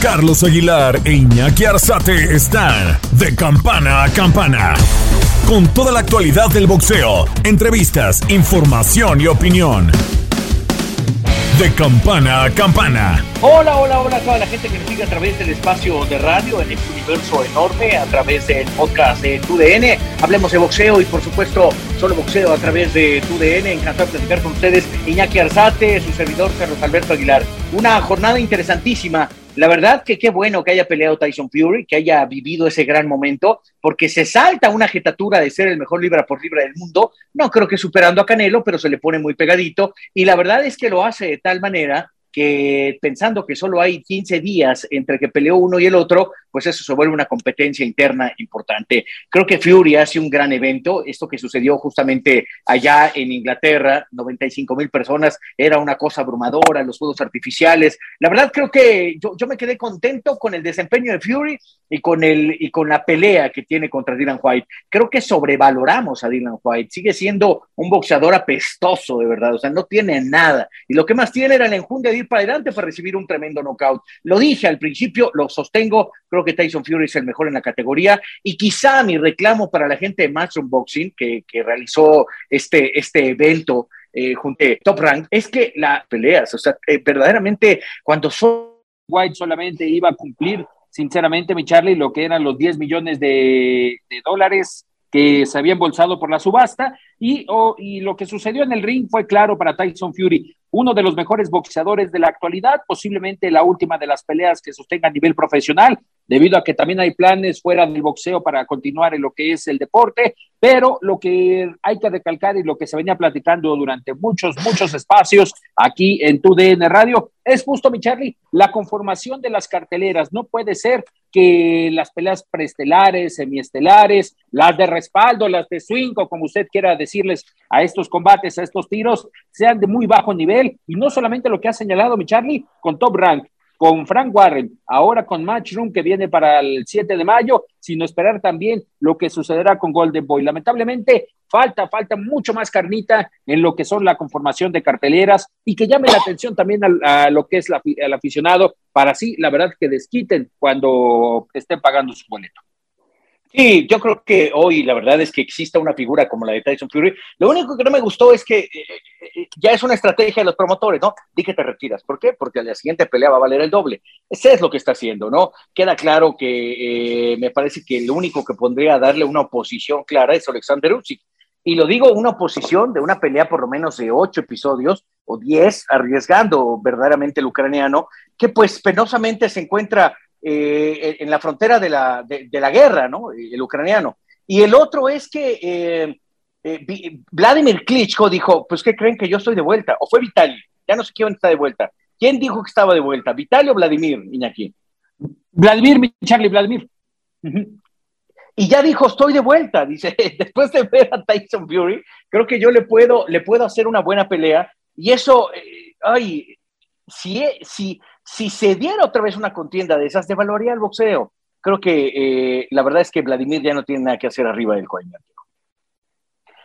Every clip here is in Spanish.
Carlos Aguilar e Iñaki Arzate están de campana a campana. Con toda la actualidad del boxeo, entrevistas, información y opinión. De campana a campana. Hola, hola, hola a toda la gente que nos sigue a través del espacio de radio en este universo enorme, a través del podcast de TUDN. Hablemos de boxeo y, por supuesto, solo boxeo a través de TUDN. Encantado de platicar con ustedes. Iñaki Arzate, su servidor Carlos Alberto Aguilar. Una jornada interesantísima la verdad que qué bueno que haya peleado Tyson Fury, que haya vivido ese gran momento, porque se salta una jetatura de ser el mejor libra por libra del mundo, no creo que superando a Canelo, pero se le pone muy pegadito, y la verdad es que lo hace de tal manera que pensando que solo hay 15 días entre que peleó uno y el otro, pues eso se vuelve una competencia interna importante. Creo que Fury hace un gran evento. Esto que sucedió justamente allá en Inglaterra, 95 mil personas, era una cosa abrumadora, los juegos artificiales. La verdad creo que yo, yo, me quedé contento con el desempeño de Fury y con, el, y con la pelea que tiene contra Dylan White. Creo que sobrevaloramos a Dylan White. Sigue siendo un boxeador apestoso, de verdad. O sea, no tiene nada. Y lo que más tiene era el enjunde de ir para adelante para recibir un tremendo knockout. Lo dije al principio, lo sostengo. Creo que Tyson Fury es el mejor en la categoría. Y quizá mi reclamo para la gente de Matchroom Boxing, que, que realizó este, este evento eh, junto a Top Rank, es que las peleas, o sea, eh, verdaderamente cuando son... White solamente iba a cumplir sinceramente, mi Charlie, lo que eran los 10 millones de, de dólares que se había embolsado por la subasta y, oh, y lo que sucedió en el ring fue claro para Tyson Fury, uno de los mejores boxeadores de la actualidad, posiblemente la última de las peleas que sostenga a nivel profesional, debido a que también hay planes fuera del boxeo para continuar en lo que es el deporte, pero lo que hay que recalcar y lo que se venía platicando durante muchos, muchos espacios aquí en tu DN Radio es justo, mi Charlie, la conformación de las carteleras. No puede ser que las peleas preestelares, semiestelares, las de respaldo, las de swing, o como usted quiera decirles a estos combates, a estos tiros, sean de muy bajo nivel. Y no solamente lo que ha señalado mi Charlie con Top Rank, con Frank Warren, ahora con Matchroom que viene para el 7 de mayo, sino esperar también lo que sucederá con Golden Boy. Lamentablemente, falta, falta mucho más carnita en lo que son la conformación de carteleras y que llame la atención también a, lo que es la, el aficionado para así, la verdad, que desquiten cuando estén pagando su boleto. Sí, yo creo que hoy la verdad es que exista una figura como la de Tyson Fury. Lo único que no me gustó es que eh, eh, ya es una estrategia de los promotores, ¿no? Di que te retiras. ¿Por qué? Porque la siguiente pelea va a valer el doble. Ese es lo que está haciendo, ¿no? Queda claro que eh, me parece que lo único que pondría a darle una oposición clara es Alexander Usyk. Y lo digo, una oposición de una pelea por lo menos de ocho episodios o diez, arriesgando verdaderamente el ucraniano, que pues penosamente se encuentra eh, en la frontera de la, de, la, guerra, ¿no? El ucraniano. Y el otro es que eh, eh, Vladimir Klitschko dijo, pues ¿qué creen que yo estoy de vuelta? O fue Vitaly, ya no sé quién está de vuelta. ¿Quién dijo que estaba de vuelta? ¿Vitaly o Vladimir, Iñaki? Vladimir, mi Charlie, Vladimir. Y ya dijo, estoy de vuelta, dice, después de ver a Tyson Fury, creo que yo le puedo, le puedo hacer una buena pelea. Y eso, ay, si, si, si se diera otra vez una contienda de esas, devaluaría el boxeo. Creo que eh, la verdad es que Vladimir ya no tiene nada que hacer arriba del coño.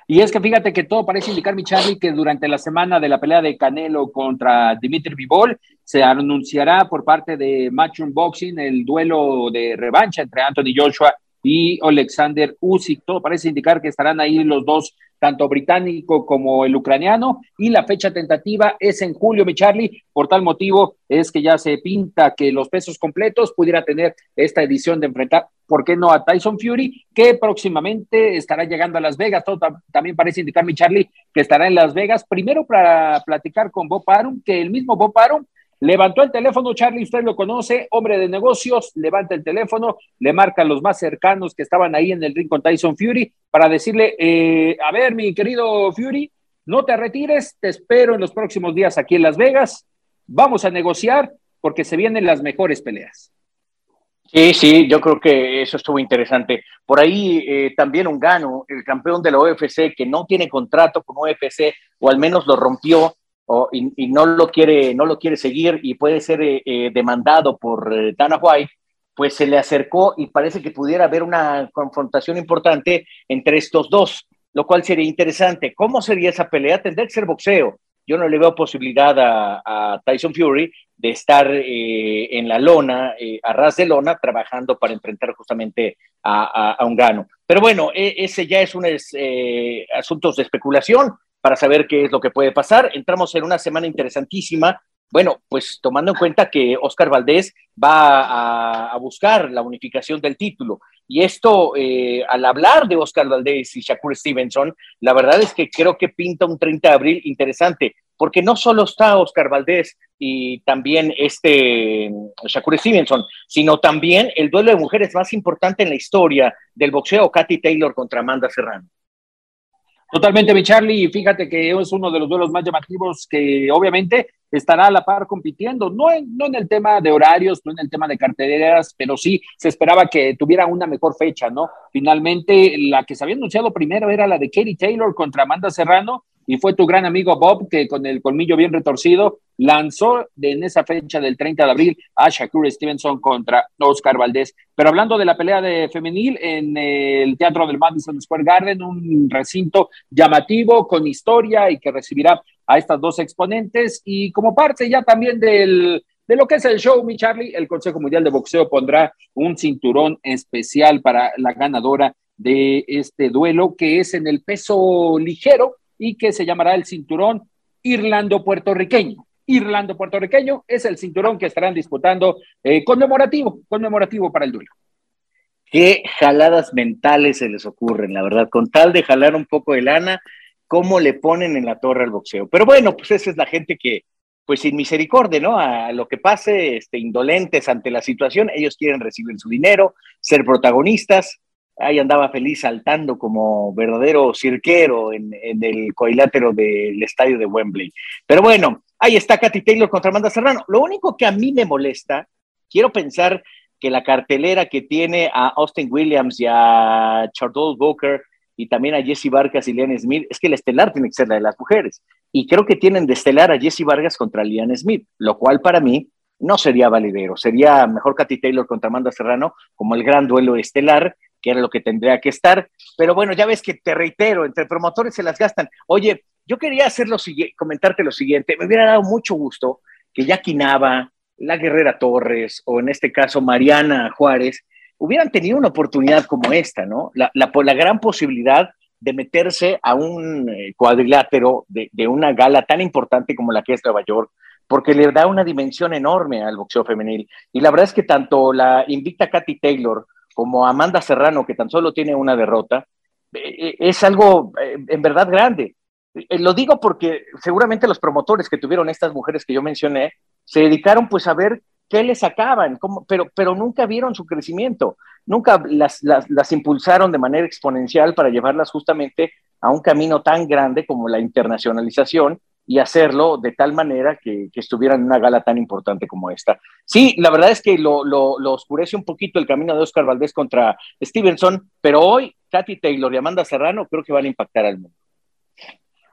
Y es que fíjate que todo parece indicar, mi Charlie, que durante la semana de la pelea de Canelo contra Dimitri Vivol se anunciará por parte de Matchroom Boxing el duelo de revancha entre Anthony Joshua y Alexander Usyk. Todo parece indicar que estarán ahí los dos tanto británico como el ucraniano, y la fecha tentativa es en julio, mi Charlie. Por tal motivo es que ya se pinta que los pesos completos pudiera tener esta edición de enfrentar, ¿por qué no a Tyson Fury, que próximamente estará llegando a Las Vegas? Todo también parece indicar, mi Charlie, que estará en Las Vegas, primero para platicar con Bob Arum, que el mismo Bob Arum Levantó el teléfono, Charlie, usted lo conoce, hombre de negocios, levanta el teléfono, le marca a los más cercanos que estaban ahí en el ring con Tyson Fury para decirle, eh, a ver, mi querido Fury, no te retires, te espero en los próximos días aquí en Las Vegas, vamos a negociar porque se vienen las mejores peleas. Sí, sí, yo creo que eso estuvo interesante. Por ahí eh, también un gano, el campeón de la UFC, que no tiene contrato con UFC, o al menos lo rompió, y, no lo quiere, no lo quiere seguir y puede ser eh, eh, demandado por Dana White, pues se le acercó y parece que pudiera haber una confrontación importante entre estos dos, lo cual sería interesante. ¿Cómo sería esa pelea? Tendría que ser boxeo. Yo no le veo posibilidad a, Tyson Fury de estar eh, en la lona, eh, a ras de lona, trabajando para enfrentar justamente a, un gano. Pero bueno, e, ese ya es un eh, asuntos de especulación para saber qué es lo que puede pasar. Entramos en una semana interesantísima bueno, pues tomando en cuenta que Oscar Valdés va a, buscar la unificación del título. Y esto, eh, al hablar de Oscar Valdés y Shakur Stevenson, la verdad es que creo que pinta un 30 de abril interesante, porque no solo está Oscar Valdés y también este Shakur Stevenson, sino también el duelo de mujeres más importante en la historia del boxeo, Katy Taylor contra Amanda Serrano. Totalmente, mi Charlie, y fíjate que es uno de los duelos más llamativos que obviamente estará a la par compitiendo, no en, no en el tema de horarios, no en el tema de carteleras, pero sí se esperaba que tuviera una mejor fecha, ¿no? Finalmente, la que se había anunciado primero era la de Katie Taylor contra Amanda Serrano, y fue tu gran amigo Bob que con el colmillo bien retorcido lanzó en esa fecha del 30 de abril a Shakur Stevenson contra Oscar Valdés. Pero hablando de la pelea de femenil en el Teatro del Madison Square Garden, un recinto llamativo con historia y que recibirá a estas dos exponentes y como parte ya también del de lo que es el show, mi Charlie, el Consejo Mundial de Boxeo pondrá un cinturón especial para la ganadora de este duelo, que es en el peso ligero, y que se llamará el cinturón Irlando-Puertorriqueño. Irlando-Puertorriqueño es el cinturón que estarán disputando eh, conmemorativo, conmemorativo para el duelo. Qué jaladas mentales se les ocurren, la verdad, con tal de jalar un poco de lana, cómo le ponen en la torre al boxeo. Pero bueno, pues esa es la gente que, pues sin misericordia, ¿no? A lo que pase, este, indolentes ante la situación, ellos quieren recibir su dinero, ser protagonistas, ahí andaba feliz saltando como verdadero cirquero en, el coilátero del estadio de Wembley. Pero bueno, ahí está Katy Taylor contra Amanda Serrano. Lo único que a mí me molesta, quiero pensar que la cartelera que tiene a Austin Williams y a Charles Booker y también a Jesse Vargas y Lian Smith, es que el estelar tiene que ser la de las mujeres. Y creo que tienen de estelar a Jesse Vargas contra Lian Smith, lo cual para mí no sería validero. Sería mejor Katy Taylor contra Amanda Serrano como el gran duelo estelar que era lo que tendría que estar. Pero bueno, ya ves que te reitero, entre promotores se las gastan. Oye, yo quería hacer lo comentarte lo siguiente. Me hubiera dado mucho gusto que Jackie Nava, la Guerrera Torres, o en este caso Mariana Juárez, hubieran tenido una oportunidad como esta, ¿no? La, gran posibilidad de meterse a un eh, cuadrilátero de, de, una gala tan importante como la que es Nueva York, porque le da una dimensión enorme al boxeo femenil. Y la verdad es que tanto la invicta Katy Taylor como Amanda Serrano, que tan solo tiene una derrota, eh, eh, es algo eh, en verdad grande. Lo digo porque seguramente los promotores que tuvieron estas mujeres que yo mencioné se dedicaron pues a ver qué les sacaban, pero, pero nunca vieron su crecimiento, nunca las, las impulsaron de manera exponencial para llevarlas justamente a un camino tan grande como la internacionalización y hacerlo de tal manera que, que, estuvieran en una gala tan importante como esta. Sí, la verdad es que lo, lo, lo, oscurece un poquito el camino de Oscar Valdés contra Stevenson, pero hoy Katy Taylor y Amanda Serrano creo que van a impactar al mundo.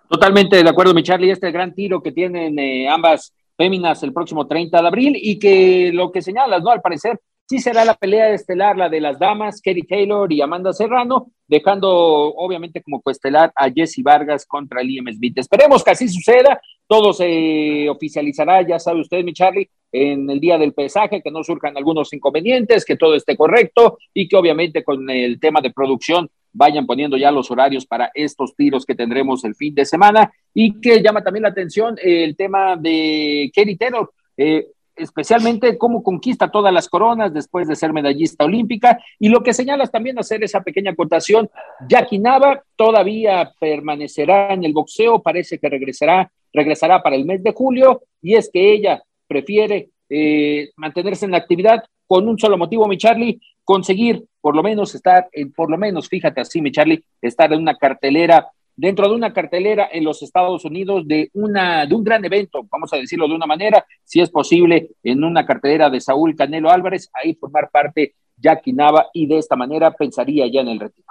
Totalmente de acuerdo, mi Charlie, este gran tiro que tienen eh, ambas féminas el próximo 30 de abril y que lo que señalas, ¿no? Al parecer sí será la pelea estelar, la de las damas, Katie Taylor y Amanda Serrano, dejando obviamente como coestelar a Jesse Vargas contra Liam Smith. Esperemos que así suceda, todo se oficializará, ya sabe usted, mi Charlie, en el día del pesaje, que no surjan algunos inconvenientes, que todo esté correcto y que obviamente con el tema de producción vayan poniendo ya los horarios para estos tiros que tendremos el fin de semana y que llama también la atención el tema de Katie Taylor. Eh, especialmente cómo conquista todas las coronas después de ser medallista olímpica y lo que señalas también hacer esa pequeña acotación, Jackie Nava todavía permanecerá en el boxeo, parece que regresará, regresará para el mes de julio y es que ella prefiere eh, mantenerse en la actividad con un solo motivo, mi Charlie, conseguir por lo menos estar, por lo menos, fíjate así, mi Charlie, estar en una cartelera dentro de una cartelera en los Estados Unidos de, una, de un gran evento, vamos a decirlo de una manera, si es posible, en una cartelera de Saúl Canelo Álvarez, ahí formar parte Jackie Nava y de esta manera pensaría ya en el retiro.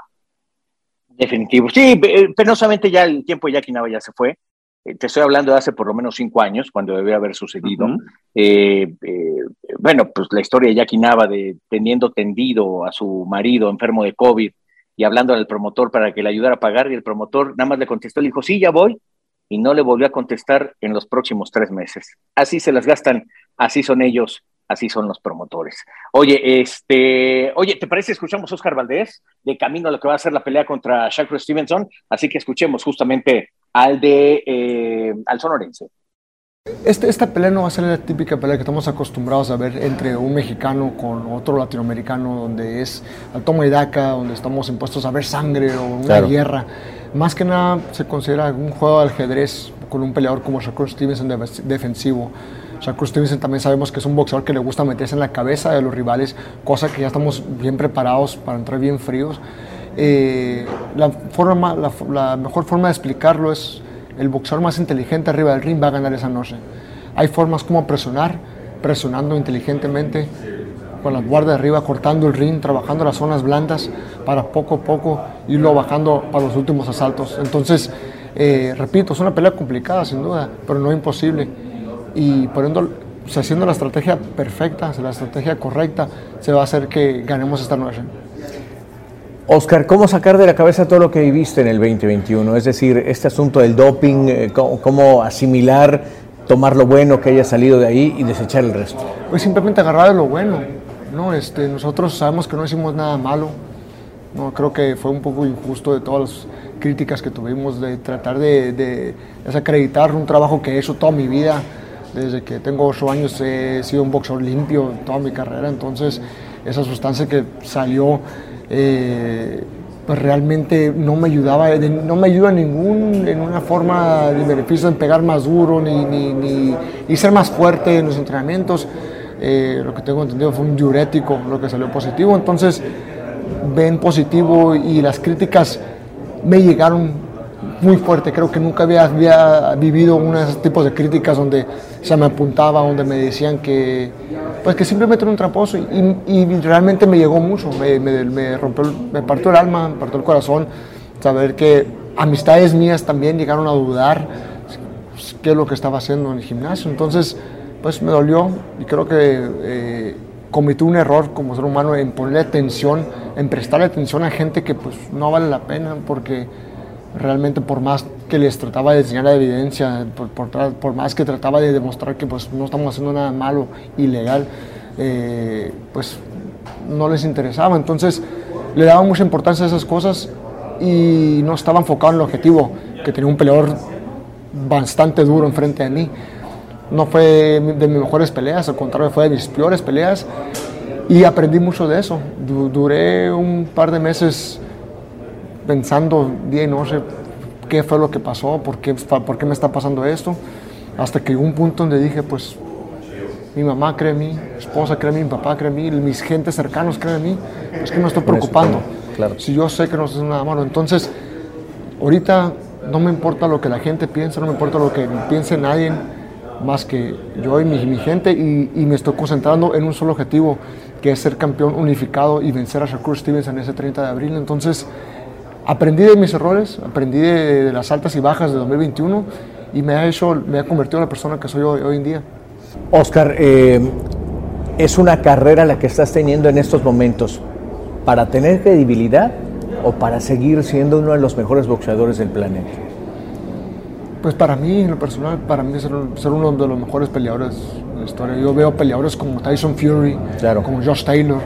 Definitivo. Sí, eh, penosamente ya el tiempo de Jackie Nava ya se fue. Eh, te estoy hablando de hace por lo menos cinco años, cuando debe haber sucedido. Eh, bueno, pues la historia de Jackie Nava de teniendo tendido a su marido enfermo de COVID y hablando al promotor para que le ayudara a pagar y el promotor nada más le contestó, le dijo, sí, ya voy, y no le volvió a contestar en los próximos tres meses. Así se las gastan, así son ellos, así son los promotores. Oye, este, oye, ¿te parece escuchamos a Oscar Valdés de camino a lo que va a ser la pelea contra Shakur Stevenson? Así que escuchemos justamente al de eh, al sonorense. Este, esta pelea no va a ser la típica pelea que estamos acostumbrados a ver entre un mexicano con otro latinoamericano, donde es al toma y daca, donde estamos impuestos a ver sangre o una guerra. Más que nada se considera un juego de ajedrez con un peleador como Shakur Stevenson defensivo. Shakur Stevenson también sabemos que es un boxeador que le gusta meterse en la cabeza de los rivales, cosa que ya estamos bien preparados para entrar bien fríos. Eh, la, forma, la mejor forma de explicarlo es el boxeador más inteligente arriba del ring va a ganar esa noche. Hay formas como presionar, presionando inteligentemente, con la guardia de arriba, cortando el ring, trabajando las zonas blandas para poco a poco irlo bajando para los últimos asaltos. Entonces, eh, repito, es una pelea complicada sin duda, pero no imposible. Y poniendo, haciendo la estrategia perfecta, la estrategia correcta, se va a hacer que ganemos esta noche. Oscar, ¿cómo sacar de la cabeza todo lo que viviste en el 2021? Es decir, este asunto del doping, eh, cómo, asimilar, tomar lo bueno que haya salido de ahí y desechar el resto. Pues simplemente agarrar de lo bueno. ¿no? Este, nosotros sabemos que no hicimos nada malo. No, creo que fue un poco injusto de todas las críticas que tuvimos de tratar de, desacreditar un trabajo que he hecho toda mi vida. Desde que tengo ocho años he sido un boxeador limpio toda mi carrera. Entonces, esa sustancia que salió eh, pues realmente no me ayudaba, no me ayuda ningún, en una forma de beneficio en pegar más duro ni, ni, ni, ser más fuerte en los entrenamientos. Eh, lo que tengo entendido fue un diurético lo que salió positivo, entonces ven positivo y las críticas me llegaron muy fuerte. Creo que nunca había, había vivido uno de tipos de críticas donde se me apuntaba, donde me decían que, pues que simplemente era un tramposo y, realmente me llegó mucho. Me, me, rompió, me partió el alma, me partió el corazón. Saber que amistades mías también llegaron a dudar qué es lo que estaba haciendo en el gimnasio. Entonces, pues me dolió y creo que eh, cometí un error como ser humano en ponerle atención, en prestarle atención a gente que pues no vale la pena porque realmente por más que les trataba de enseñar la evidencia, por, más que trataba de demostrar que pues no estamos haciendo nada malo, ilegal, eh, pues no les interesaba. Entonces le daba mucha importancia a esas cosas y no estaba enfocado en el objetivo, que tenía un peleador bastante duro enfrente de mí. No fue de mis mejores peleas, al contrario, fue de mis peores peleas y aprendí mucho de eso. Duré un par de meses pensando día y noche qué fue lo que pasó, por qué, por qué me está pasando esto, hasta que llegó un punto donde dije, pues mi mamá cree en mí, mi esposa cree en mí, mi papá cree en mí, mis gentes cercanos creen en mí, es que me estoy preocupando. Claro. Si yo sé que no es nada malo, entonces ahorita no me importa lo que la gente piensa, no me importa lo que piense nadie, más que yo y mi, mi gente, y, y, me estoy concentrando en un solo objetivo, que es ser campeón unificado y vencer a Shakur Stevens en ese 30 de abril. Entonces, aprendí de mis errores, aprendí de, las altas y bajas de 2021 y me ha hecho, me ha convertido en la persona que soy hoy, en día. Oscar, eh, es una carrera la que estás teniendo en estos momentos para tener credibilidad o para seguir siendo uno de los mejores boxeadores del planeta. Pues para mí, en lo personal, para mí ser, ser uno de los mejores peleadores de la historia. Yo veo peleadores como Tyson Fury, claro. como Josh Taylor,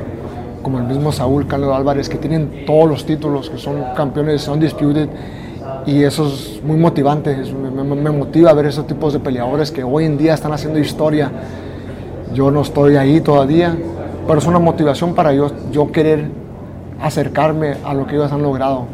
como el mismo Saúl Canelo Álvarez, que tienen todos los títulos, que son campeones undisputed, y eso es muy motivante, me, motiva ver esos tipos de peleadores que hoy en día están haciendo historia. Yo no estoy ahí todavía, pero es una motivación para yo, yo querer acercarme a lo que ellos han logrado.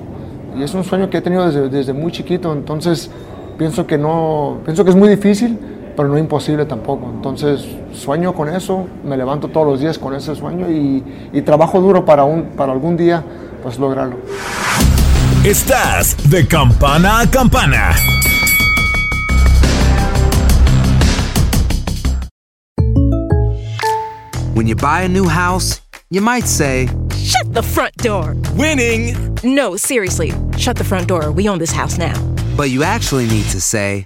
Y es un sueño que he tenido desde, desde muy chiquito, entonces pienso que, no, pienso que es muy difícil, pero no imposible tampoco. Entonces sueño con eso, me levanto todos los días con ese sueño y, y trabajo duro para, un, para algún día pues lograrlo. Estás de campana a campana. When you buy a new house, you might say, Shut the front door! Winning! No, seriously, shut the front door. We own this house now. but you actually need to say,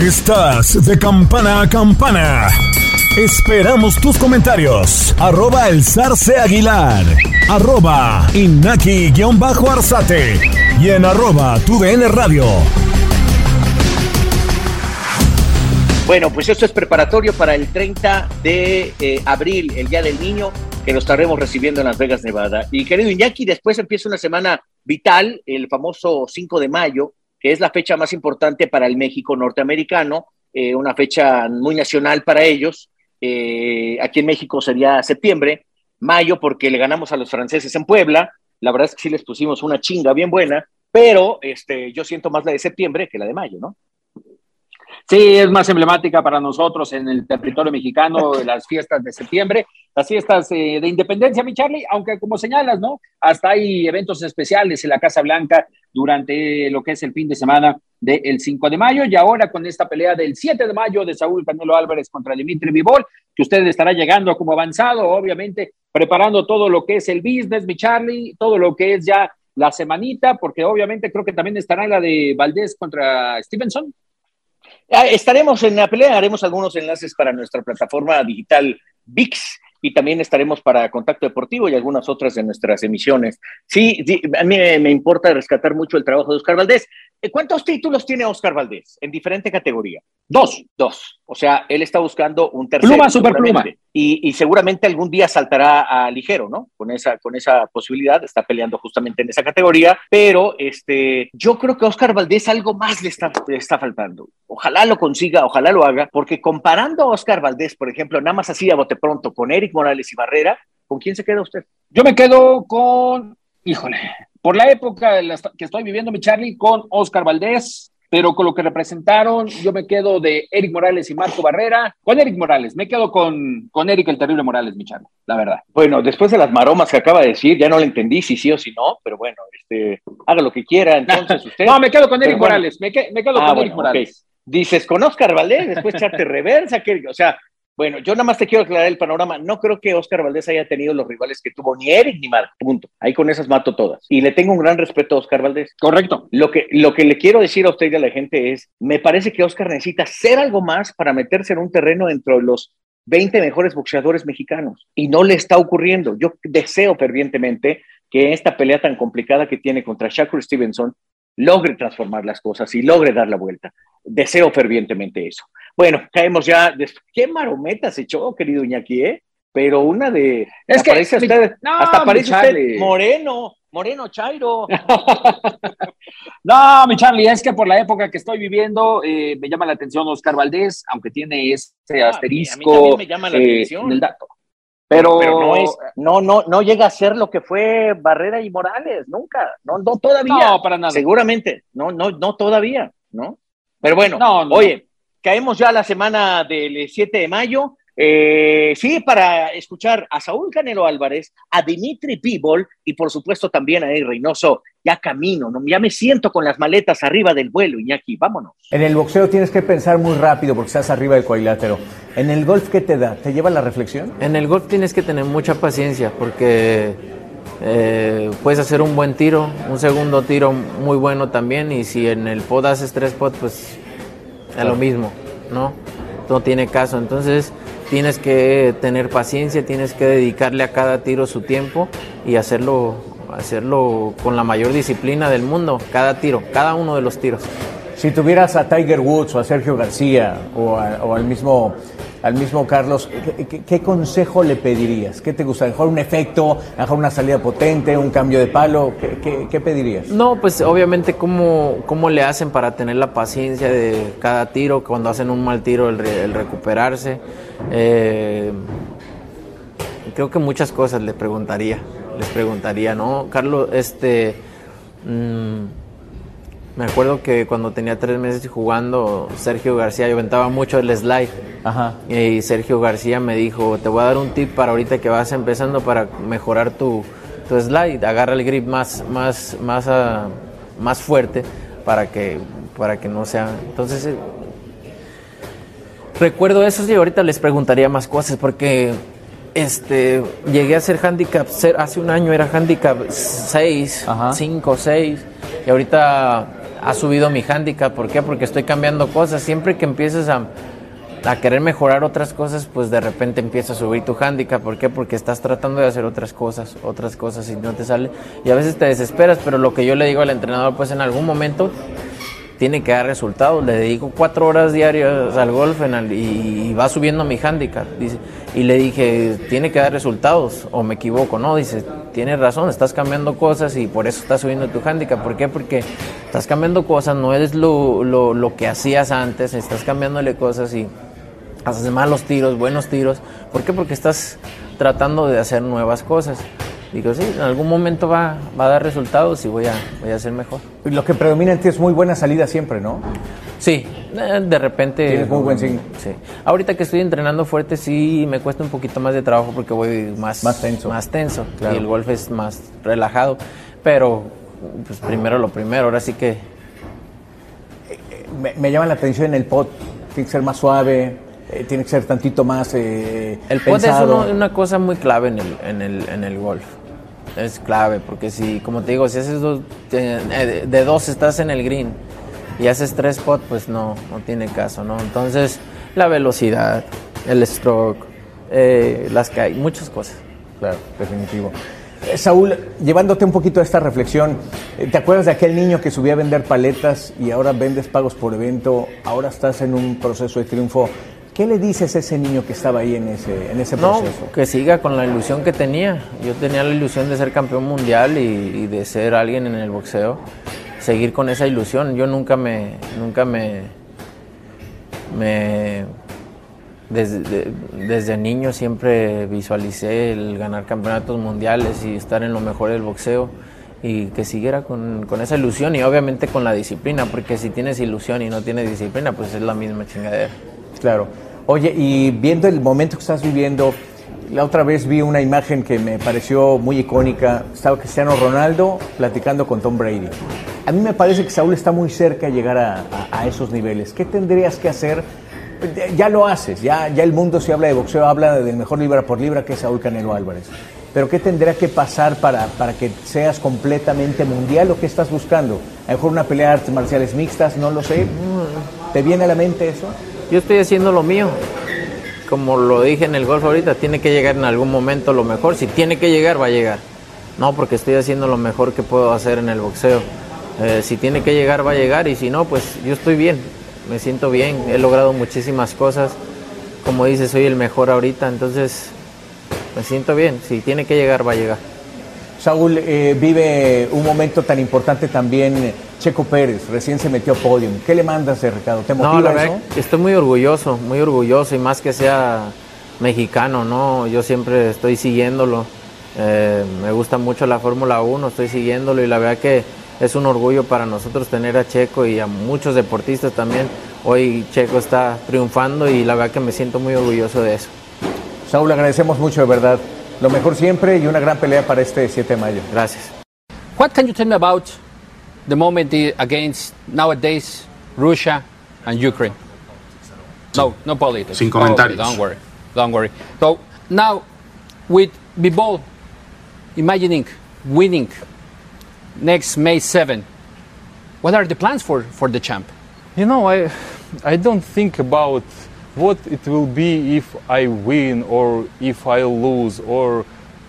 Estás de campana a campana. Esperamos tus comentarios. Arroba el zarce aguilar. Arroba inaki-arzate. Y en arroba tu DN radio. Bueno, pues esto es preparatorio para el 30 de eh, abril, el Día del Niño, que lo estaremos recibiendo en Las Vegas, Nevada. Y querido Iñaki, después empieza una semana vital, el famoso 5 de mayo, que es la fecha más importante para el México norteamericano, eh, una fecha muy nacional para ellos. Eh, aquí en México sería septiembre, mayo, porque le ganamos a los franceses en Puebla. La verdad es que sí les pusimos una chinga bien buena, pero este, yo siento más la de septiembre que la de mayo, ¿no? Sí, es más emblemática para nosotros en el territorio mexicano las fiestas de septiembre, las fiestas eh, de independencia, mi Charlie, aunque como señalas, ¿no? Hasta hay eventos especiales en la Casa Blanca durante lo que es el fin de semana del 5 de mayo y ahora con esta pelea del 7 de mayo de Saúl Canelo Álvarez contra Dimitri Vivol, que usted estará llegando como avanzado, obviamente preparando todo lo que es el business, mi Charlie, todo lo que es ya la semanita, porque obviamente creo que también estará la de Valdés contra Stevenson. Ah, Estaremos en la pelea, haremos algunos enlaces para nuestra plataforma digital VIX y también estaremos para Contacto Deportivo y algunas otras de nuestras emisiones. Sí, sí, a mí me, me importa rescatar mucho el trabajo de Oscar Valdés. Eh, ¿Cuántos títulos tiene Oscar Valdés en diferente categoría? Dos. Dos. O sea, él está buscando un tercero. Pluma, superpluma. Y, seguramente algún día saltará a ligero, ¿no? Con esa, con esa posibilidad, está peleando justamente en esa categoría, pero este, yo creo que a Oscar Valdés algo más le está, le está faltando. Ojalá lo consiga, ojalá lo haga, porque comparando a Oscar Valdés, por ejemplo, nada más así a bote pronto, con Eric Morales y Barrera, ¿con quién se queda usted? Yo me quedo con, híjole, por la época que estoy viviendo, mi Charlie, con Oscar Valdés, pero con lo que representaron, yo me quedo de Eric Morales y Marco Barrera. Con Eric Morales, me quedo con, con Eric el Terrible Morales, mi Charlie, la verdad. Bueno, después de las maromas que acaba de decir, ya no le entendí si sí o si no, pero bueno, este, haga lo que quiera entonces usted. No, me quedo con Eric Pero bueno. Morales, me, que- me quedo Ah, con bueno, Eric Morales. ok. Dices con Oscar Valdés, después echarte reversa, que, o sea, bueno, yo nada más te quiero aclarar el panorama. No creo que Oscar Valdés haya tenido los rivales que tuvo ni Eric ni Marco. Punto. Ahí con esas mato todas. Y le tengo un gran respeto a Oscar Valdés. Correcto. Lo que, lo que le quiero decir a usted y a la gente es, me parece que Oscar necesita ser algo más para meterse en un terreno entre los 20 mejores boxeadores mexicanos. Y no le está ocurriendo. Yo deseo fervientemente que esta pelea tan complicada que tiene contra Shakur Stevenson logre transformar las cosas y logre dar la vuelta. Deseo fervientemente eso. Bueno, caemos ya. ¿Qué marometa se echó, querido Iñaki? eh? pero una de. Es que. Parece usted, no, hasta parece mi usted moreno, moreno Chairo. No, mi Charlie, es que por la época que estoy viviendo eh, me llama la atención Oscar Valdés, aunque tiene este Ah, asterisco a mí también me llama la eh, atención. del dato. Pero, Pero no es, no, no, no llega a ser lo que fue Barrera y Morales, nunca, no, no todavía. No, para nada. Seguramente, no, no, no todavía, ¿no? Pero bueno, No, no. oye, caemos ya a la semana del 7 de mayo. Eh, sí, para escuchar a Saúl Canelo Álvarez, a Dimitri Pibol y por supuesto también a Ey Reynoso. Ya camino, ¿no? ya me siento con las maletas arriba del vuelo, Iñaki, vámonos. En el boxeo tienes que pensar muy rápido porque estás arriba del cuadrilátero. En el golf, ¿qué te da? ¿Te lleva la reflexión? En el golf tienes que tener mucha paciencia porque eh, puedes hacer un buen tiro, un segundo tiro muy bueno también y si en el pod haces tres pods, pues es lo mismo, ¿no? No tiene caso. Entonces tienes que tener paciencia, tienes que dedicarle a cada tiro su tiempo y hacerlo, hacerlo con la mayor disciplina del mundo, cada tiro, cada uno de los tiros. Si tuvieras a Tiger Woods o a Sergio García o, a- o al mismo al mismo Carlos, ¿qué, consejo le pedirías? ¿Qué te gusta? ¿A lo mejor un efecto, mejor una salida potente, un cambio de palo? ¿Qué, pedirías? No, pues obviamente cómo, cómo le hacen para tener la paciencia de cada tiro, cuando hacen un mal tiro, el, el recuperarse. Eh, creo que muchas cosas le preguntaría, les preguntaría, ¿no? Carlos, este, mm, me acuerdo que cuando tenía tres meses jugando, Sergio García, yo aventaba mucho el slide. Ajá. Y Sergio García me dijo, te voy a dar un tip para ahorita que vas empezando para mejorar tu, tu slide. Agarra el grip más, más, más, ah, más fuerte para que, para que no sea... Entonces, eh, recuerdo eso y ahorita les preguntaría más cosas porque este, llegué a ser handicap, ser- hace un año era handicap 6, 5, 6 y ahorita ha subido mi handicap. ¿Por qué? Porque estoy cambiando cosas. Siempre que empieces a, a querer mejorar otras cosas, pues de repente empieza a subir tu handicap. ¿Por qué? Porque estás tratando de hacer otras cosas, otras cosas y no te sale. Y a veces te desesperas, pero lo que yo le digo al entrenador, pues en algún momento tiene que dar resultados. Le dedico cuatro horas diarias al golf y, va subiendo mi handicap. Y le dije, tiene que dar resultados, o me equivoco. No, dice, tienes razón, estás cambiando cosas y por eso estás subiendo tu handicap. ¿Por qué? Porque estás cambiando cosas, no es lo, lo, lo que hacías antes, estás cambiándole cosas y haces malos tiros, buenos tiros. ¿Por qué? Porque estás tratando de hacer nuevas cosas. Digo, sí, en algún momento va, va a dar resultados y voy a, voy a ser mejor. Lo que predomina en ti es muy buena salida siempre, ¿no? Sí, eh, de repente. Tienes muy buen swing. Sí. Ahorita que estoy entrenando fuerte, sí me cuesta un poquito más de trabajo porque voy más, Más tenso. Más tenso. Claro. Y el golf es más relajado. Pero, pues primero lo primero. Ahora sí que. Me, me llama la atención el pot. Tiene que ser más suave, eh, tiene que ser tantito más eh, El pot es uno- una cosa muy clave en el, en el, en el golf. Es clave, porque si, como te digo, si haces dos, eh, de, de dos estás en el green y haces tres pot, pues no, no tiene caso, ¿no? Entonces, la velocidad, el stroke, eh, las que hay, muchas cosas. Claro, definitivo. Eh, Saúl, llevándote un poquito a esta reflexión, eh, ¿te acuerdas de aquel niño que subía a vender paletas y ahora vendes pagos por evento? Ahora estás en un proceso de triunfo. ¿Qué le dices a ese niño que estaba ahí en ese, en ese No, proceso? que siga con la ilusión que tenía. Yo tenía la ilusión de ser campeón mundial y, y de ser alguien en el boxeo. Seguir con esa ilusión. Yo nunca me, nunca me, me desde, de- desde niño siempre visualicé el ganar campeonatos mundiales y estar en lo mejor del boxeo y que siguiera con, con esa ilusión y obviamente con la disciplina, porque si tienes ilusión y no tienes disciplina, pues es la misma chingadera. Claro. Oye, y viendo el momento que estás viviendo, la otra vez vi una imagen que me pareció muy icónica. Estaba Cristiano Ronaldo platicando con Tom Brady. A mí me parece que Saúl está muy cerca de llegar a, esos niveles. ¿Qué tendrías que hacer? Ya lo haces, ya, ya el mundo si habla de boxeo, habla del mejor libra por libra que es Saúl Canelo Álvarez. Pero ¿qué tendría que pasar para, para que seas completamente mundial o qué estás buscando? A lo mejor una pelea de artes marciales mixtas, no lo sé. ¿Te viene a la mente eso? Yo estoy haciendo lo mío. Como lo dije en el golf ahorita, tiene que llegar en algún momento lo mejor. Si tiene que llegar, va a llegar. No, porque estoy haciendo lo mejor que puedo hacer en el boxeo. Eh, si tiene que llegar, va a llegar. Y si no, pues yo estoy bien. Me siento bien. He logrado muchísimas cosas. Como dices, soy el mejor ahorita. Entonces, me siento bien. Si tiene que llegar, va a llegar. Saúl, eh, vive un momento tan importante también Checo Pérez, recién se metió a podium. ¿Qué le mandas de recado? ¿Te motiva no, la eso? verdad, estoy muy orgulloso, muy orgulloso y más que sea mexicano, ¿no? Yo siempre estoy siguiéndolo. Eh, me gusta mucho la Fórmula 1, estoy siguiéndolo y la verdad que es un orgullo para nosotros tener a Checo y a muchos deportistas también. Hoy Checo está triunfando y la verdad que me siento muy orgulloso de eso. Saúl, agradecemos mucho de verdad. Lo mejor siempre y una gran pelea para este 7 de mayo. Gracias. What can you tell me about the moment against nowadays Russia and Ukraine? No, no politics. Sin comentarios. Okay, don't worry, don't worry. So now, with Bibol imagining winning next May 7, what are the plans for, for the champ? You know, I, I don't think about what it will be if I win or if I lose or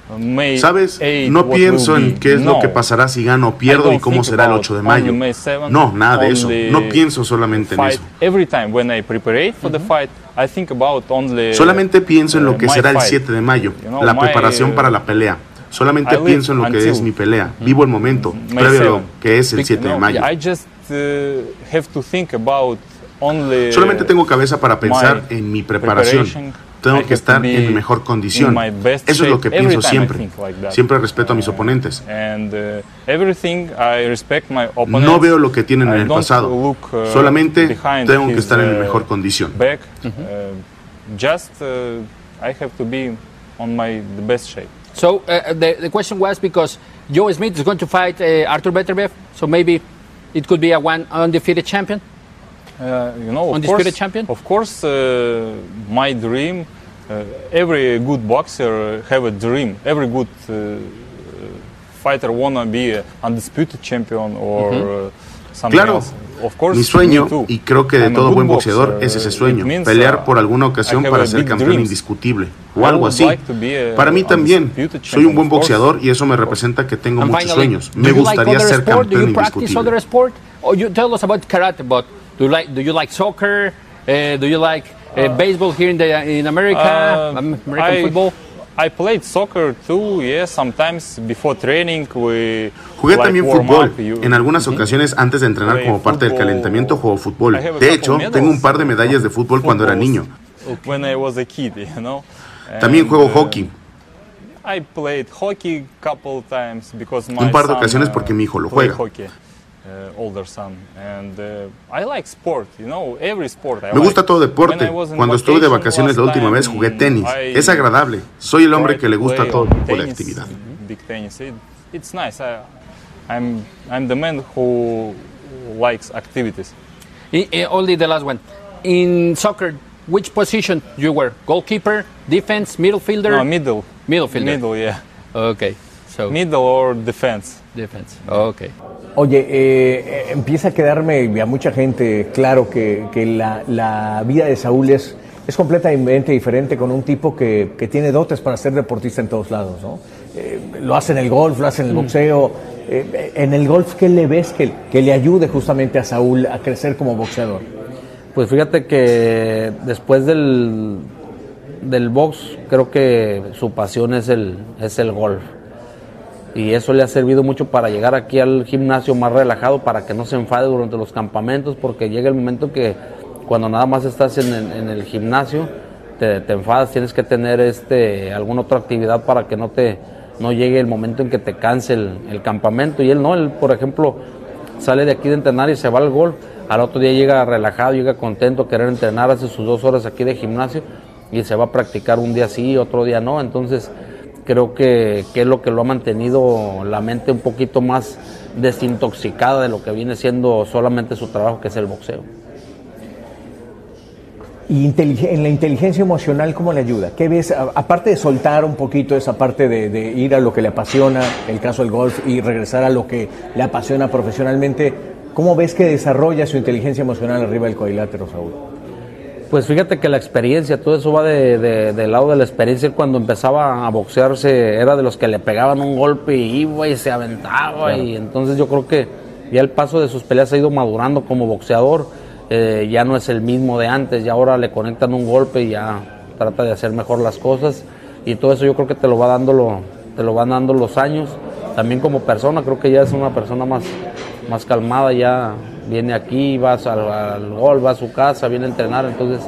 uh, May ¿Sabes? 8, No pienso en qué es lo No. que pasará si gano o pierdo y cómo será el about 8 de mayo. May 7, No, nada de eso. No pienso solamente en eso. Every time when I prepare for the fight, I think about only Solamente pienso en uh, lo que my será el fight. 7 de mayo, You know, la my, preparación uh, para la pelea. Solamente pienso en lo que es mi pelea. Vivo el momento, May previo a lo 7. que es el Bec- 7 de mayo. Uh, only Solamente tengo cabeza para pensar en mi preparación. Tengo que estar en mi mejor condición. Eso es lo que pienso siempre. Siempre respeto a mis oponentes. Uh, opponents. No veo lo que tienen en el pasado. uh, Solamente tengo que estar en uh, mejor condición. Uh, just uh, I have to be on my best shape. So uh, the, the question was because Joe Smith is going to fight uh, Arthur Beterbiev, so maybe it could be a one undefeated champion. Uh, you know, of Undisputed course, champion? Of course, uh, my dream. Uh, every good boxer have a dream. Every good uh, fighter wanna be a undisputed champion or Ujú. uh, something Claro, else. Mi sueño, me too. y creo que de I'm a todo good buen boxeador boxer. es ese sueño, pelear uh, por alguna I ocasión have para ser campeón dreams. indiscutible I o algo así. Para mí también, soy un buen boxeador y eso me representa que tengo muchos sueños. Me gustaría other ser campeón you practice indiscutible. other sport? Or you tell us about karate, but do you like do you like soccer? Uh, do you like uh, baseball here in the in America? Uh, Am- American I, football? I played soccer too, yes, sometimes before training we Jugué también fútbol. En algunas ocasiones, antes de entrenar como parte del calentamiento, juego fútbol. De hecho, tengo un par de medallas de fútbol cuando era niño. When I was a kid, you know. También juego hockey. I played hockey couple times because my Un par de ocasiones uh, porque mi hijo lo juega. Hockey, uh, older son, and uh, I like sport. You know, every sport. I Me gusta like. todo deporte. I was in Cuando estuve de vacaciones la last última vez time, jugué tenis. I Es agradable. Soy el hombre que le gusta todo tipo de tennis, actividad. Big tennis. It, it's nice. I, I'm I'm the man who likes activities. I- I- only the last one. In soccer, which position you were? Goalkeeper, defense, middle fielder? No, middle. Middle fielder. Middle, yeah. Okay. So Middle or defense. defense. Okay. Oye, eh, eh, empieza a quedarme y a mucha gente claro que, que la, la vida de Saúl es, es completamente diferente con un tipo que, que tiene dotes para ser deportista en todos lados, ¿no? Eh, lo hace en el golf, lo hace en el boxeo. Eh, en el golf, ¿qué le ves que, que le ayude justamente a Saúl a crecer como boxeador? Pues fíjate que después del, del box, creo que su pasión es el, es el golf. Y eso le ha servido mucho para llegar aquí al gimnasio más relajado, para que no se enfade durante los campamentos, porque llega el momento que cuando nada más estás en en el gimnasio, te, enfadas, tienes que tener este, alguna otra actividad para que no te no llegue el momento en que te canse el, campamento. Y él no, él por ejemplo sale de aquí de entrenar y se va al golf, al otro día llega relajado, llega contento querer entrenar, hace sus dos horas aquí de gimnasio y se va a practicar un día sí, otro día no. Entonces creo que, que es lo que lo ha mantenido la mente un poquito más desintoxicada de lo que viene siendo solamente su trabajo, que es el boxeo. Y en la inteligencia emocional, ¿cómo le ayuda? ¿Qué ves? Aparte de soltar un poquito esa parte de, de ir a lo que le apasiona, el caso del golf, y regresar a lo que le apasiona profesionalmente, ¿cómo ves que desarrolla su inteligencia emocional arriba del cuadrilátero, Saúl? Pues fíjate que la experiencia, todo eso va de, de- del lado de la experiencia. Cuando empezaba a boxearse, era de los que le pegaban un golpe y iba y se aventaba. Claro. Y entonces yo creo que ya el paso de sus peleas ha ido madurando como boxeador. Eh, ya no es el mismo de antes, ya ahora le conectan un golpe y ya trata de hacer mejor las cosas. y todo eso yo creo que te lo va dando lo, te lo van dando los años. También como persona, creo que ya es una persona más, más calmada, ya viene aquí, va al, al gol, va a su casa, viene a entrenar, entonces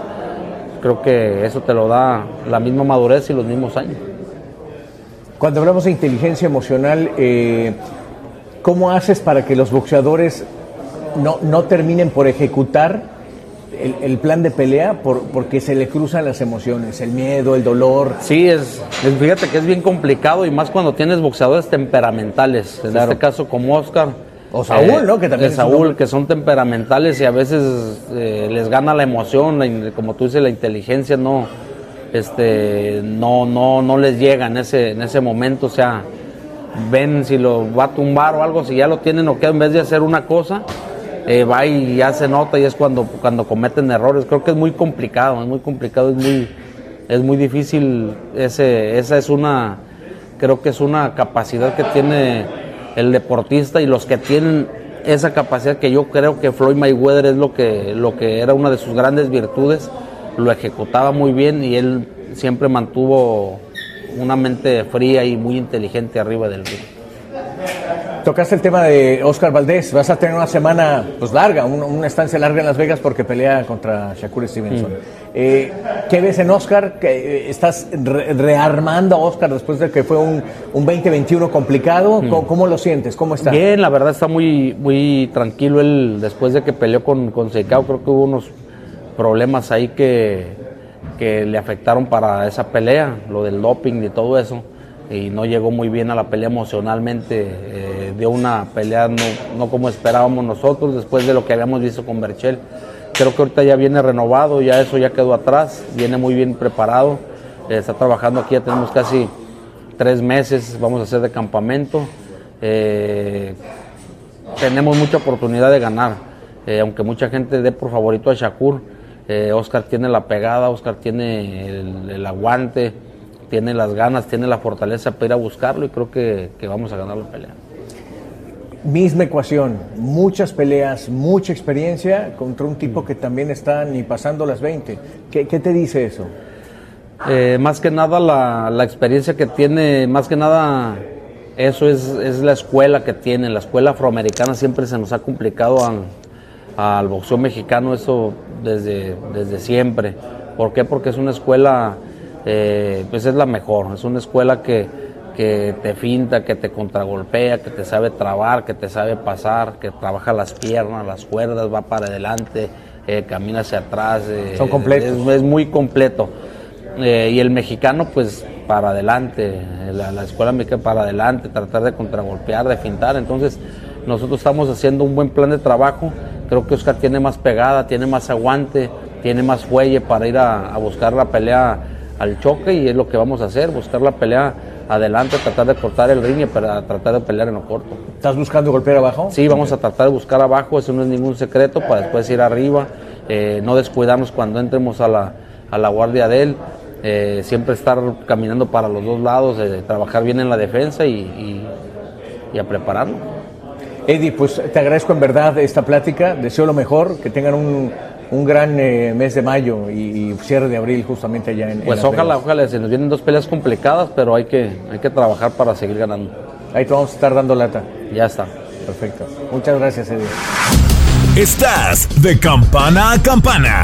creo que eso te lo da la misma madurez y los mismos años. Cuando hablamos de inteligencia emocional, eh, ¿cómo haces para que los boxeadores no, no terminen por ejecutar el, el plan de pelea por, porque se le cruzan las emociones, el miedo, el dolor? Sí, es, es- fíjate que es bien complicado y más cuando tienes boxeadores temperamentales. En este caso como Oscar. O Saúl, ¿no? Que también de un Saúl, que son temperamentales y a veces eh, les gana la emoción, la como tú dices, la inteligencia no, este, no, no, no les llega en ese, en ese momento. O sea, ven si lo va a tumbar o algo, si ya lo tienen o que en vez de hacer una cosa, eh, va y ya se nota y es cuando, cuando cometen errores. Creo que es muy complicado, es muy complicado, es muy, es muy difícil. Ese, esa es una, creo que es una capacidad que tiene el deportista y los que tienen esa capacidad que yo creo que Floyd Mayweather es lo que, lo que era una de sus grandes virtudes, lo ejecutaba muy bien y él siempre mantuvo una mente fría y muy inteligente arriba del ring. Tocaste el tema de Oscar Valdés. Vas a tener una semana pues larga, un- una estancia larga en Las Vegas porque pelea contra Shakur Stevenson. Eh, ¿Qué ves en Oscar? ¿Que, eh, ¿Estás re- rearmando a Oscar después de que fue un, un 2021 complicado? ¿Cómo, cómo lo sientes? ¿Cómo está? Bien, la verdad está muy, muy tranquilo él después de que peleó con, con Seicao. Creo que hubo unos problemas ahí que, que le afectaron para esa pelea, lo del doping y todo eso. Y no llegó muy bien a la pelea emocionalmente. eh, dio una pelea no, no como esperábamos nosotros después de lo que habíamos visto con Berchel. Creo que ahorita ya viene renovado, ya eso ya quedó atrás, viene muy bien preparado. eh, está trabajando aquí, ya tenemos casi tres meses, vamos a hacer de campamento. Eh, tenemos mucha oportunidad de ganar. Eh, aunque mucha gente dé por favorito a Shakur, Oscar tiene la pegada, Oscar tiene el, el aguante, tiene las ganas, tiene la fortaleza para ir a buscarlo y creo que, que vamos a ganar la pelea. Misma ecuación, muchas peleas, mucha experiencia contra un tipo que también está ni pasando las 20. ¿Qué, qué te dice eso? Eh, más que nada la, la experiencia que tiene, más que nada eso es, es la escuela que tiene. La escuela afroamericana siempre se nos ha complicado al, al boxeo mexicano eso desde, desde siempre. ¿Por qué? Porque es una escuela, eh, pues es la mejor, es una escuela que, que te finta, que te contragolpea, que te sabe trabar, que te sabe pasar, que trabaja las piernas, las cuerdas, va para adelante, eh, camina hacia atrás. eh, Son completos. Es, es muy completo. Eh, y el mexicano, pues para adelante, la, la escuela mexicana para adelante, tratar de contragolpear, de fintar. Entonces, nosotros estamos haciendo un buen plan de trabajo. Creo que Oscar tiene más pegada, tiene más aguante, tiene más fuelle para ir a, a buscar la pelea al choque y es lo que vamos a hacer, buscar la pelea adelante, tratar de cortar el ring y para tratar de pelear en lo corto. ¿Estás buscando golpear abajo? Sí, vamos a tratar de buscar abajo, eso no es ningún secreto, para después ir arriba, eh, no descuidarnos cuando entremos a la, a la guardia de él, eh, siempre estar caminando para los dos lados, eh, trabajar bien en la defensa y, y- y a prepararnos. Eddie, pues te agradezco en verdad esta plática, deseo lo mejor, que tengan un, un gran eh, mes de mayo y, y cierre de abril justamente allá en Pues ojalá, Vegas. ojalá, se nos vienen dos peleas complicadas, pero hay que, hay que trabajar para seguir ganando. Ahí te vamos a estar dando lata. Ya está. Perfecto. Muchas gracias, Eddie. Estás de campana a campana.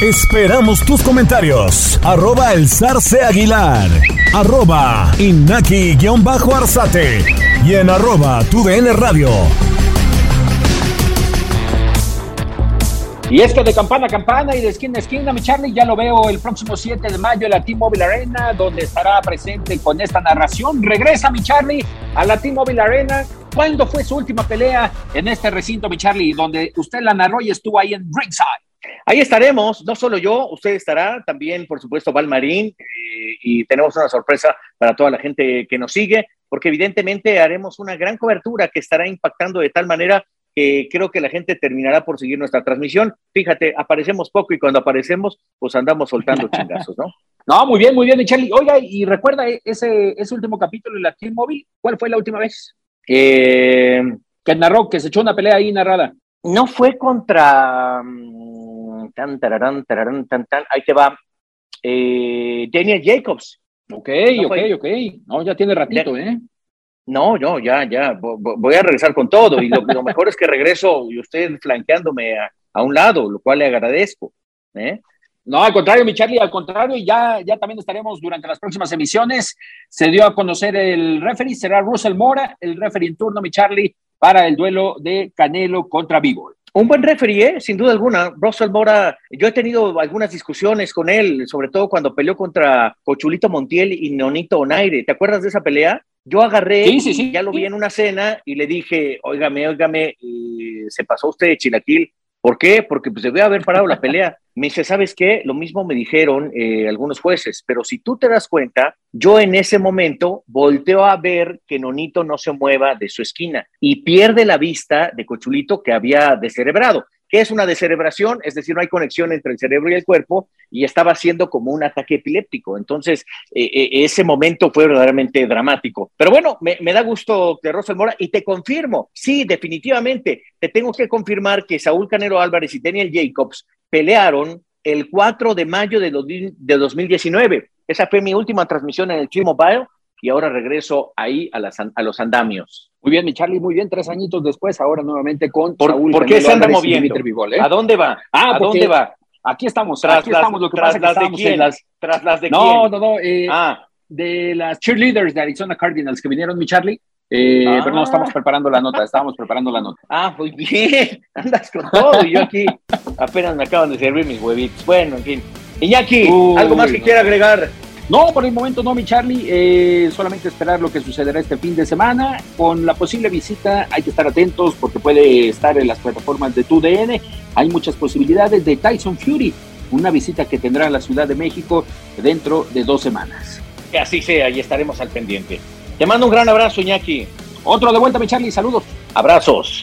Esperamos tus comentarios. Arroba el zarce aguilar. Arroba inaki-arzate. Y en arroba tu radio. Y es que de campana a campana y de esquina a esquina, mi Charlie, ya lo veo el próximo 7 de mayo en la T-Mobile Arena, donde estará presente con esta narración. Regresa mi Charlie a la T-Mobile Arena. ¿Cuándo fue su última pelea en este recinto, mi Charlie, donde usted la narró y estuvo ahí en ringside? Ahí estaremos, no solo yo, usted estará, también por supuesto Val Marín, eh, y tenemos una sorpresa para toda la gente que nos sigue, porque evidentemente haremos una gran cobertura que estará impactando de tal manera que creo que la gente terminará por seguir nuestra transmisión. Fíjate, aparecemos poco y cuando aparecemos, pues andamos soltando chingazos, ¿no? No, muy bien, muy bien, Charlie. Oiga, y recuerda ese, ese último capítulo de la Team Móvil, ¿cuál fue la última vez? Eh, que narró, que se echó una pelea ahí narrada. No fue contra mm, tan, tararán, tararán, tan, tan, ahí te va. Eh, Daniel Jacobs. Ok, ok, ok. No, ya tiene ratito, ¿eh? No, no, ya, ya, voy a regresar con todo y lo, mejor es que regreso y usted flanqueándome a, un lado, lo cual le agradezco. ¿eh? No, al contrario, mi Charlie, al contrario, y ya, ya también estaremos durante las próximas emisiones. Se dio a conocer el referee, será Russell Mora, el referee en turno, mi Charlie, para el duelo de Canelo contra Bivol. Un buen referee, ¿eh? sin duda alguna. Russell Mora, yo he tenido algunas discusiones con él, sobre todo cuando peleó contra Cochulito Montiel y Nonito Onaire. ¿Te acuerdas de esa pelea? Yo agarré, ya lo vi en una cena y le dije, óigame, óigame, se pasó usted de chilaquil. ¿Por qué? Porque pues debe haber parado la pelea. Me dice, ¿sabes qué? Lo mismo me dijeron eh, algunos jueces, pero si tú te das cuenta, yo en ese momento volteo a ver que Nonito no se mueva de su esquina y pierde la vista de Cochulito que había descerebrado. ¿Qué es una descerebración? Es decir, no hay conexión entre el cerebro y el cuerpo y estaba haciendo como un ataque epiléptico. Entonces, eh, eh, ese momento fue verdaderamente dramático. Pero bueno, me, da gusto de Rosel Mora y te confirmo, sí, definitivamente, te tengo que confirmar que Saúl Canero Álvarez y Daniel Jacobs pelearon el 4 de mayo de, de 2019. Esa fue mi última transmisión en el T-Mobile y ahora regreso ahí a, las, a los andamios. Muy bien, mi Charlie, muy bien, tres añitos después, ahora nuevamente con ¿Por, Saúl ¿por qué se anda moviendo? ¿eh? ¿A dónde va? Ah, ¿A dónde va? Aquí estamos, tras aquí las, estamos, lo que pasa las que de las, tras las de no, quién? No, no, eh, ah. de las cheerleaders de Arizona Cardinals que vinieron, mi Charlie. Eh, Pero no, estamos preparando la nota, estábamos preparando la nota. Ah, muy bien, andas con todo. Y yo aquí apenas me acaban de servir mis huevitos. Bueno, en fin. Iñaki, ¿algo más que quiera agregar? No, por el momento no, mi Charlie. Eh, solamente esperar lo que sucederá este fin de semana. Con la posible visita hay que estar atentos porque puede estar en las plataformas de TUDN. Hay muchas posibilidades de Tyson Fury, una visita que tendrá a la Ciudad de México dentro de dos semanas. Que así sea y estaremos al pendiente. Te mando un gran abrazo, Iñaki. Otro de vuelta, mi Charlie. Saludos. Abrazos.